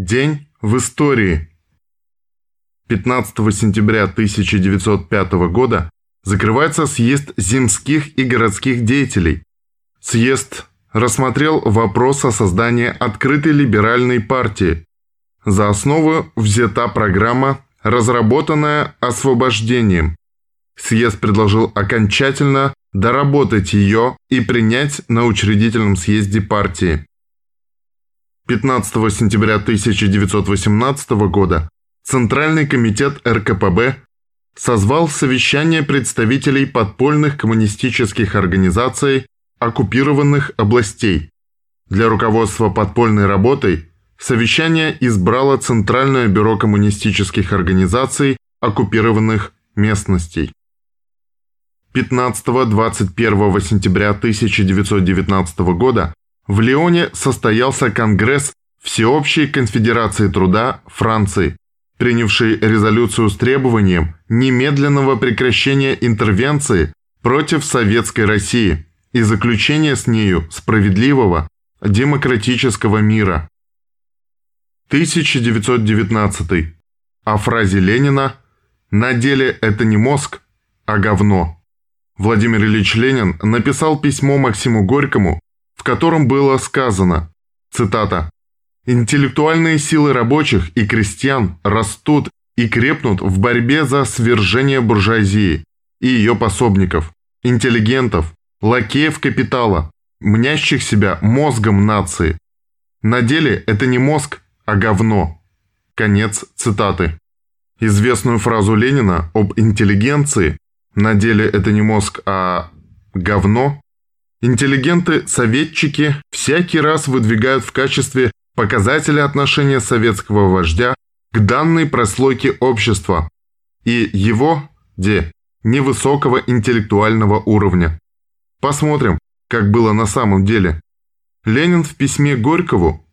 День в истории. 15 сентября 1905 года закрывается съезд земских и городских деятелей. Съезд рассмотрел вопрос о создании открытой либеральной партии. За основу взята программа, разработанная освобождением. Съезд предложил окончательно доработать ее и принять на учредительном съезде партии. 15 сентября 1918 года Центральный комитет РКПБ созвал совещание представителей подпольных коммунистических организаций оккупированных областей. Для руководства подпольной работой совещание избрало Центральное бюро коммунистических организаций оккупированных местностей. 15-21 сентября 1919 года в Лионе состоялся Конгресс Всеобщей конфедерации труда Франции, принявший резолюцию с требованием немедленного прекращения интервенции против Советской России и заключения с нею справедливого демократического мира. 1919. О фразе Ленина «На деле это не мозг, а говно». Владимир Ильич Ленин написал письмо Максиму Горькому котором было сказано, цитата, «Интеллектуальные силы рабочих и крестьян растут и крепнут в борьбе за свержение буржуазии и ее пособников, интеллигентов, лакеев капитала, мнящих себя мозгом нации. На деле это не мозг, а говно». Конец цитаты. Известную фразу Ленина об интеллигенции «на деле это не мозг, а говно» Интеллигенты-советчики всякий раз выдвигают в качестве показателя отношения советского вождя к данной прослойке общества и его, де, невысокого интеллектуального уровня. Посмотрим, как было на самом деле. Ленин в письме Горькову,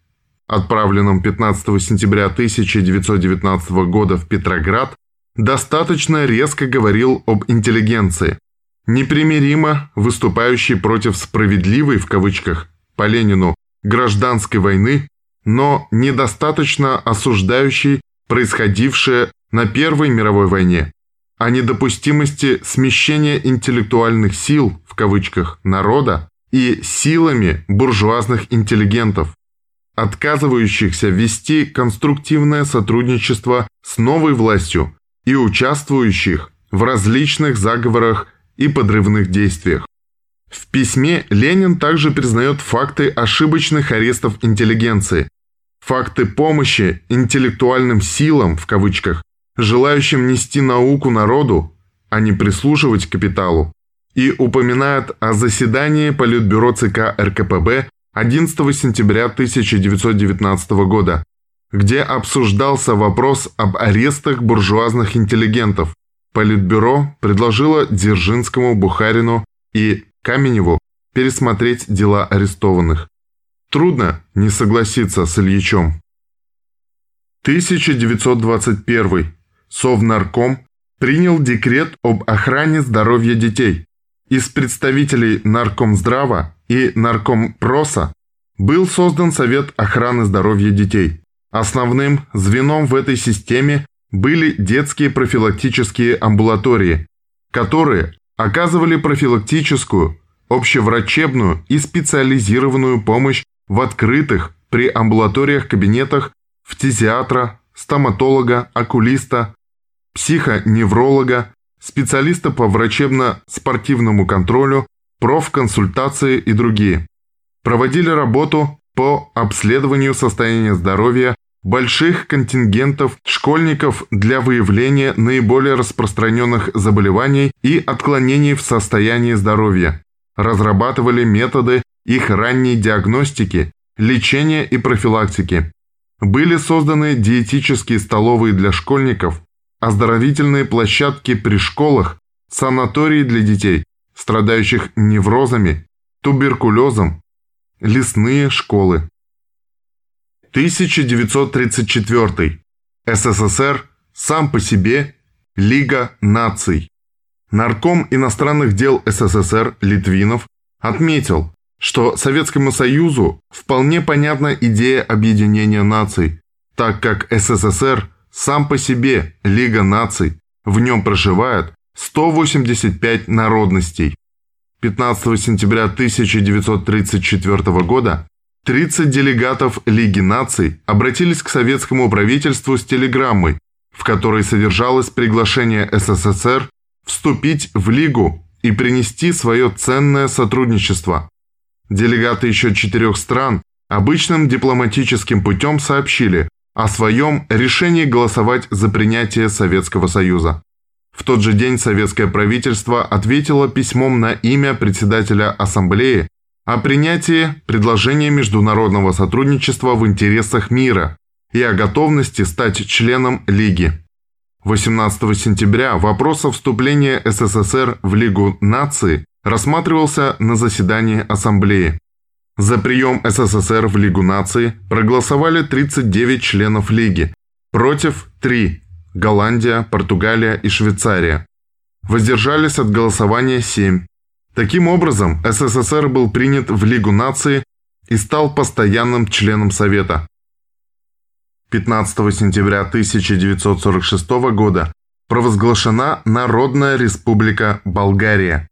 отправленном 15 сентября 1919 года в Петроград, достаточно резко говорил об интеллигенции непримиримо выступающий против «справедливой» в кавычках по Ленину гражданской войны, но недостаточно осуждающий происходившее на Первой мировой войне, о недопустимости смещения интеллектуальных сил в кавычках народа и силами буржуазных интеллигентов, отказывающихся вести конструктивное сотрудничество с новой властью и участвующих в различных заговорах и подрывных действиях. В письме Ленин также признает факты ошибочных арестов интеллигенции, факты помощи интеллектуальным силам, в кавычках, желающим нести науку народу, а не прислушивать капиталу, и упоминает о заседании Политбюро ЦК РКПБ 11 сентября 1919 года, где обсуждался вопрос об арестах буржуазных интеллигентов, Политбюро предложило Дзержинскому, Бухарину и Каменеву пересмотреть дела арестованных. Трудно не согласиться с Ильичом. 1921. Совнарком принял декрет об охране здоровья детей. Из представителей Наркомздрава и Наркомпроса был создан Совет охраны здоровья детей. Основным звеном в этой системе были детские профилактические амбулатории, которые оказывали профилактическую, общеврачебную и специализированную помощь в открытых при амбулаториях кабинетах фтизиатра, стоматолога, окулиста, психоневролога, специалиста по врачебно-спортивному контролю, профконсультации и другие. Проводили работу по обследованию состояния здоровья больших контингентов школьников для выявления наиболее распространенных заболеваний и отклонений в состоянии здоровья, разрабатывали методы их ранней диагностики, лечения и профилактики. Были созданы диетические столовые для школьников, оздоровительные площадки при школах, санатории для детей, страдающих неврозами, туберкулезом, лесные школы. 1934. СССР сам по себе Лига наций. Нарком иностранных дел СССР Литвинов отметил, что Советскому Союзу вполне понятна идея объединения наций, так как СССР сам по себе Лига наций, в нем проживает 185 народностей. 15 сентября 1934 года 30 делегатов Лиги наций обратились к советскому правительству с телеграммой, в которой содержалось приглашение СССР вступить в Лигу и принести свое ценное сотрудничество. Делегаты еще четырех стран обычным дипломатическим путем сообщили о своем решении голосовать за принятие Советского Союза. В тот же день советское правительство ответило письмом на имя председателя Ассамблеи о принятии предложения международного сотрудничества в интересах мира и о готовности стать членом Лиги. 18 сентября вопрос о вступлении СССР в Лигу наций рассматривался на заседании Ассамблеи. За прием СССР в Лигу наций проголосовали 39 членов Лиги, против 3 – Голландия, Португалия и Швейцария. Воздержались от голосования 7. Таким образом, СССР был принят в Лигу наций и стал постоянным членом Совета. 15 сентября 1946 года провозглашена Народная Республика Болгария.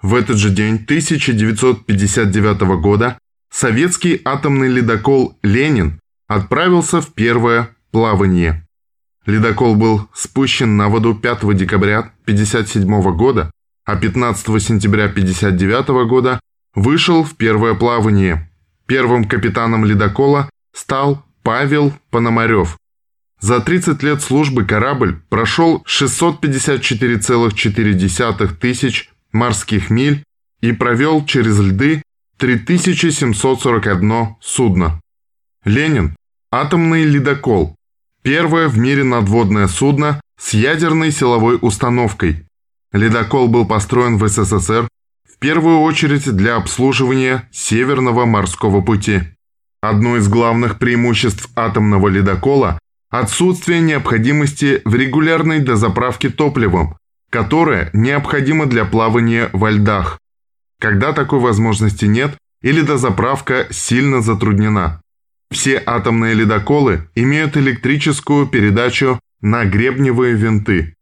В этот же день 1959 года советский атомный ледокол «Ленин» отправился в первое плавание. Ледокол был спущен на воду 5 декабря 1957 года, а 15 сентября 1959 года вышел в первое плавание. Первым капитаном ледокола стал Павел Пономарев. За 30 лет службы корабль прошел 654,4 тысяч морских миль и провел через льды 3741 судно. Ленин – атомный ледокол, первое в мире надводное судно с ядерной силовой установкой. Ледокол был построен в СССР в первую очередь для обслуживания Северного морского пути. Одно из главных преимуществ атомного ледокола – отсутствие необходимости в регулярной дозаправке топливом, которое необходимо для плавания во льдах. Когда такой возможности нет или дозаправка сильно затруднена. Все атомные ледоколы имеют электрическую передачу на гребневые винты.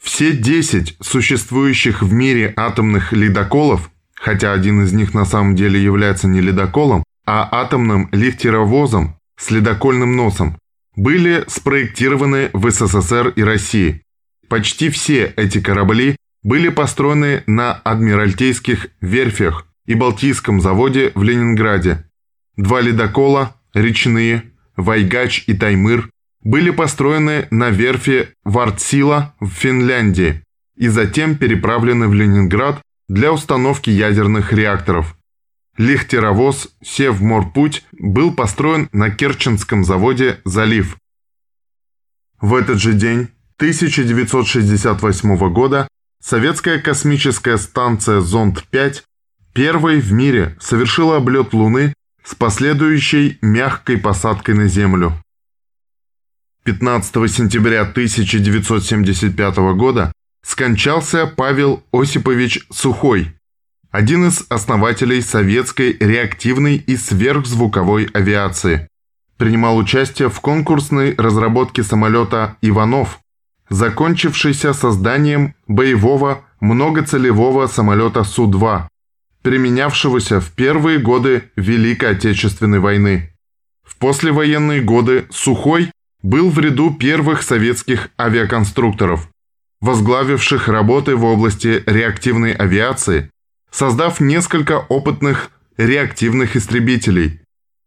Все 10 существующих в мире атомных ледоколов, хотя один из них на самом деле является не ледоколом, а атомным лифтеровозом с ледокольным носом, были спроектированы в СССР и России. Почти все эти корабли были построены на Адмиралтейских верфях и Балтийском заводе в Ленинграде. Два ледокола, речные, Вайгач и Таймыр, были построены на верфи Вартсила в Финляндии и затем переправлены в Ленинград для установки ядерных реакторов. Лихтеровоз «Севморпуть» был построен на Керченском заводе «Залив». В этот же день, 1968 года, советская космическая станция «Зонд-5» первой в мире совершила облет Луны с последующей мягкой посадкой на Землю. 15 сентября 1975 года скончался Павел Осипович Сухой – один из основателей советской реактивной и сверхзвуковой авиации. Принимал участие в конкурсной разработке самолета «Иванов», закончившейся созданием боевого многоцелевого самолета Су-2, применявшегося в первые годы Великой Отечественной войны. В послевоенные годы Сухой был в ряду первых советских авиаконструкторов, возглавивших работы в области реактивной авиации создав несколько опытных реактивных истребителей.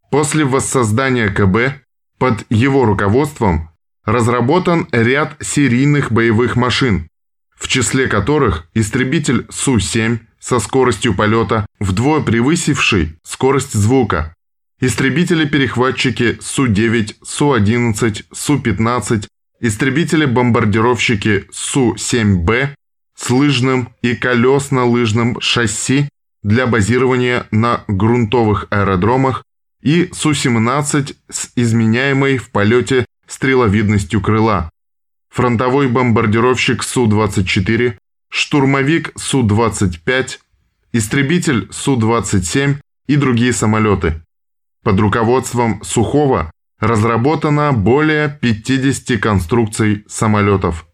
После воссоздания КБ под его руководством разработан ряд серийных боевых машин, в числе которых истребитель Су-7 со скоростью полета вдвое превысивший скорость звука, истребители-перехватчики Су-9, Су-11, Су-15, истребители-бомбардировщики Су-7Б с лыжным и колесно-лыжным шасси для базирования на грунтовых аэродромах и Су-17 с изменяемой в полете стреловидностью крыла, фронтовой бомбардировщик Су-24, штурмовик Су-25, истребитель Су-27 и другие самолеты. Под руководством Сухого разработано более 50 конструкций самолетов.